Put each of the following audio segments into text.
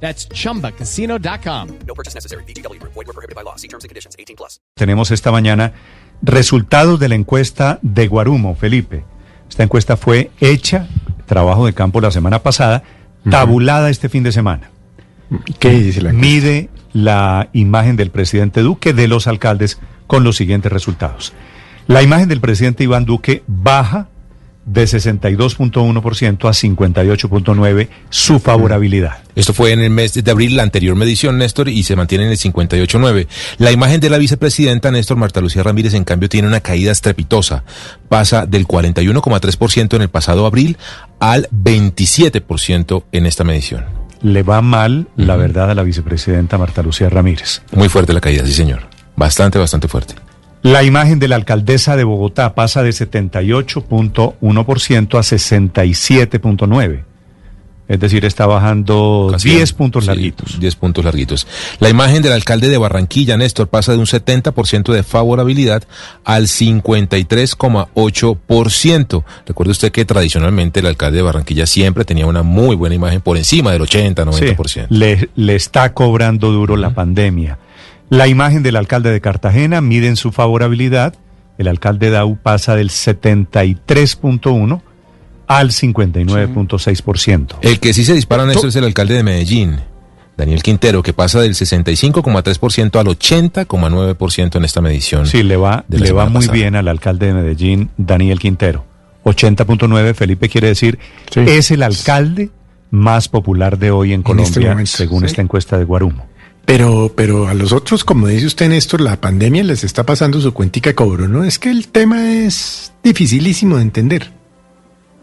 That's chumbacasino.com. No purchase necessary. BGW. Void were prohibited by law. See terms and conditions. 18 plus. Tenemos esta mañana resultados de la encuesta de Guarumo, Felipe. Esta encuesta fue hecha, trabajo de campo la semana pasada, tabulada este fin de semana. ¿Qué dice la encuesta? Mide la imagen del presidente Duque de los alcaldes con los siguientes resultados. La imagen del presidente Iván Duque baja de 62.1% a 58.9% su favorabilidad. Esto fue en el mes de abril, la anterior medición, Néstor, y se mantiene en el 58.9. La imagen de la vicepresidenta, Néstor Marta Lucía Ramírez, en cambio, tiene una caída estrepitosa. Pasa del 41,3% en el pasado abril al 27% en esta medición. Le va mal, la verdad, a la vicepresidenta Marta Lucía Ramírez. Muy fuerte la caída, sí, señor. Bastante, bastante fuerte. La imagen de la alcaldesa de Bogotá pasa de 78.1% a 67.9%. Es decir, está bajando Casi 10 puntos sí, larguitos. 10 puntos larguitos. La imagen del alcalde de Barranquilla, Néstor, pasa de un 70% de favorabilidad al 53,8%. Recuerde usted que tradicionalmente el alcalde de Barranquilla siempre tenía una muy buena imagen por encima del 80, 90%. Sí, le, le está cobrando duro la pandemia. La imagen del alcalde de Cartagena mide en su favorabilidad. El alcalde Dau pasa del 73.1 al 59.6%. El que sí se dispara, Néstor, es el alcalde de Medellín, Daniel Quintero, que pasa del 65,3% al 80,9% en esta medición. Sí, le va, le va muy pasada. bien al alcalde de Medellín, Daniel Quintero. 80.9, Felipe quiere decir, Sí. es el alcalde más popular de hoy en este Colombia, momento, según sí. esta encuesta de Guarumo. Pero, pero a los otros, como dice usted, Néstor, la pandemia les está pasando su cuentica de cobro, ¿no? Es que el tema es dificilísimo de entender.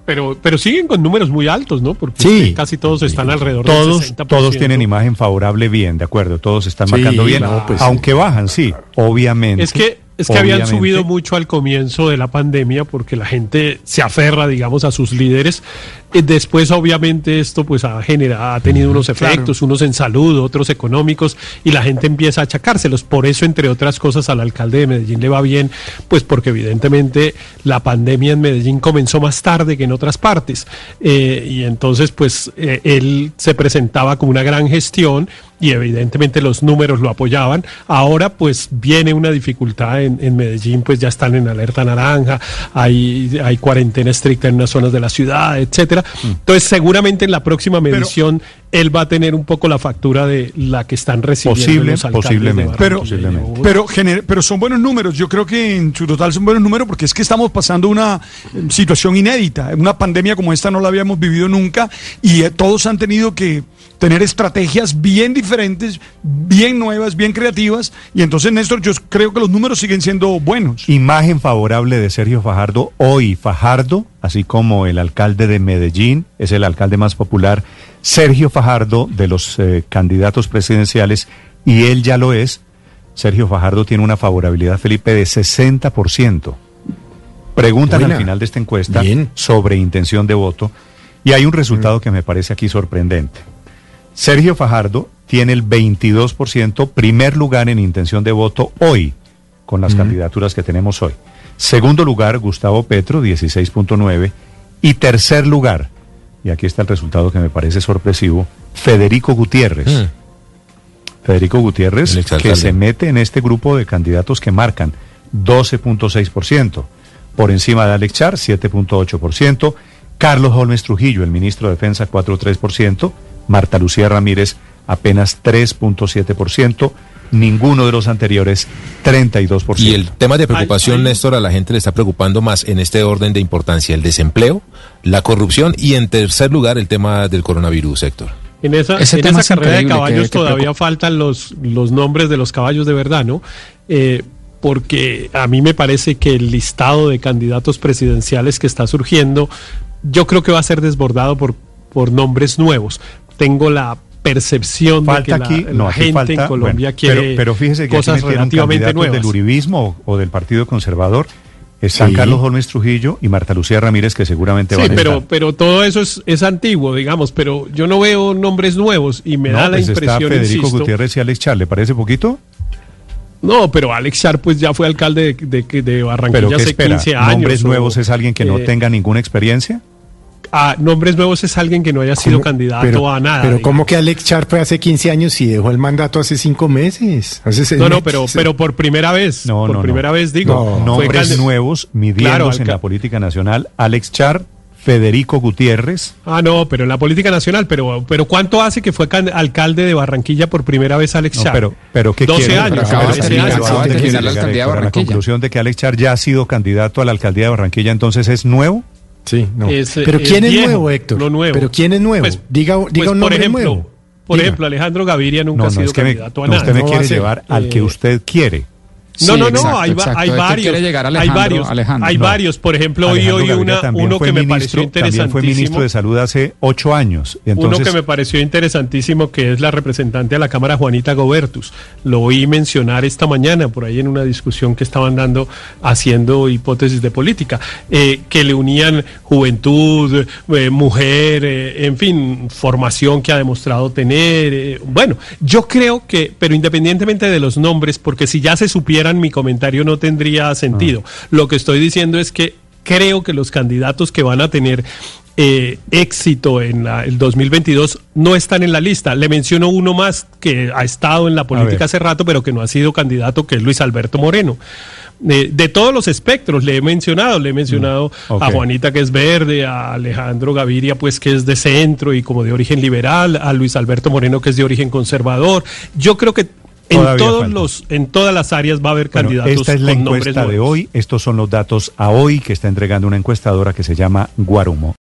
Pero, pero siguen con números muy altos, ¿no? Porque Sí. es que casi todos están alrededor del Todos, 60%. todos tienen imagen favorable bien, de acuerdo, todos están Sí, marcando bien, no, pues aunque bajan, sí, obviamente. Es que, es que habían subido mucho al comienzo de la pandemia porque la gente se aferra, digamos, a sus líderes. Eh, Después, obviamente, esto pues ha generado, ha tenido unos efectos, unos en salud, otros económicos, y la gente empieza a achacárselos. Por eso, entre otras cosas, al alcalde de Medellín le va bien, pues porque evidentemente la pandemia en Medellín comenzó más tarde que en otras partes. Eh, y entonces, pues, eh, él se presentaba como una gran gestión y evidentemente los números lo apoyaban. Ahora pues viene una dificultad en, en Medellín, pues ya están en alerta naranja, hay, hay cuarentena estricta en unas zonas de la ciudad, etcétera. Entonces seguramente en la próxima medición él va a tener un poco la factura de la que están recibiendo Posible, los posiblemente, y posiblemente. Pero, gener- pero son buenos números, yo creo que en su total son buenos números porque es que estamos pasando una eh, situación inédita, una pandemia como esta no la habíamos vivido nunca y eh, todos han tenido que tener estrategias bien diferentes, bien nuevas, bien creativas y entonces Néstor yo creo que los números siguen siendo buenos. Imagen favorable de Sergio Fajardo. Hoy Fajardo, así como el alcalde de Medellín, es el alcalde más popular, Sergio Fajardo de los eh, candidatos presidenciales, y él ya lo es. Sergio Fajardo tiene una favorabilidad, Felipe, de 60%. Preguntan Buena. al final de esta encuesta Bien. sobre intención de voto, y hay un resultado que me parece aquí sorprendente. Sergio Fajardo tiene el 22%, primer lugar en intención de voto hoy, con las candidaturas que tenemos hoy. Segundo lugar, Gustavo Petro, 16.9. Y tercer lugar, y aquí está el resultado que me parece sorpresivo, Federico Gutiérrez. Mm. Federico Gutiérrez, que se mete en este grupo de candidatos que marcan 12.6%. Por encima de Alex Char, 7.8%. Carlos Holmes Trujillo, el ministro de Defensa, 4.3%. Marta Lucía Ramírez, apenas 3.7%. Ninguno de los anteriores, 32%. Y el tema de preocupación, Ay, ay. Néstor, a la gente le está preocupando más en este orden de importancia, el desempleo, la corrupción y en tercer lugar el tema del coronavirus, Héctor. En esa, Ese en tema esa es carrera de que- caballos que todavía preocupa. faltan los, los nombres de los caballos de verdad, ¿no? Eh, porque a mí me parece que el listado de candidatos presidenciales que está surgiendo, yo creo que va a ser desbordado por, por nombres nuevos. Tengo la percepción Falta de que aquí, la, no, la gente falta, en Colombia bueno, quiere pero, pero fíjese que cosas relativamente nuevas. del uribismo o, o del Partido Conservador. Están Sí. Carlos Holmes Trujillo y Marta Lucía Ramírez, que seguramente Sí, van a pero, estar. pero todo eso es, es antiguo, digamos, pero yo no veo nombres nuevos y me No, da la pues está impresión, Federico insisto, Gutiérrez y Alex Char, ¿le parece poquito? no, pero Alex Char pues ya fue alcalde de, de, de Barranquilla ¿Pero qué hace espera? 15 años. ¿Nombres o, nuevos es alguien que no tenga ninguna experiencia? Ah, nombres nuevos es alguien que no haya sido ¿Cómo? candidato pero, a nada. Pero digamos. ¿cómo que Alex Char fue hace 15 años y dejó el mandato hace 5 meses? Hace seis No, no, meses. pero, pero por primera vez, No, por no, no. primera vez digo, No, Nombres nuevos midiéndose Claro, en la política nacional. Alex Char, Federico Gutiérrez. Ah, no, pero en la política nacional, pero, pero ¿cuánto hace que fue alcalde de Barranquilla por primera vez Alex No, Char? pero, pero ¿qué 12 quiere? años, Pero acaba de 13 terminar- años. acaba de ¿A la? ¿A conclusión de que Alex Char ya ha sido candidato a la alcaldía de Barranquilla, entonces es nuevo. Sí, no. Es, pero es ¿quién es viejo, nuevo, Héctor? no nuevo. Pero ¿quién es nuevo? Pues- diga diga Pues, un por nombre ejemplo, nuevo. por Diga. ejemplo, Alejandro Gaviria nunca No, ha sido es que me, candidato a no, nada. usted me quiere a llevar al que Eh, usted quiere. No, Sí, no, no, exacto, hay, exacto. hay Héctor varios. llegar hay varios. Alejandro. Hay No. varios. Por ejemplo, hoy una, también uno que me pareció También fue interesantísimo. ministro de Salud hace ocho años. Entonces, Uno que me pareció interesantísimo, que es la representante de la Cámara, Juanita Gobertus. Lo oí mencionar esta mañana, por ahí en una discusión que estaban dando, haciendo hipótesis de política, eh, que le unían juventud, eh, mujer, eh, en fin, formación que ha demostrado tener. bueno, yo creo que, pero independientemente de los nombres, porque si ya se mi comentario no tendría sentido. Lo que estoy diciendo es que creo que los candidatos que van a tener eh, éxito en la- el 2022 no están en la lista. Le menciono uno más que ha estado en la política hace rato, pero que no ha sido candidato, que es Luis Alberto Moreno. Eh, de todos los espectros le he mencionado, le he mencionado Mm, a Juanita que es verde, a Alejandro Gaviria pues que es de centro y como de origen liberal, a Luis Alberto Moreno que es de origen conservador. Yo creo que en todos los en todas las áreas va a haber bueno, candidatos esta es la encuesta de hoy. Estos son los datos a hoy que está entregando una encuestadora que se llama Guarumo.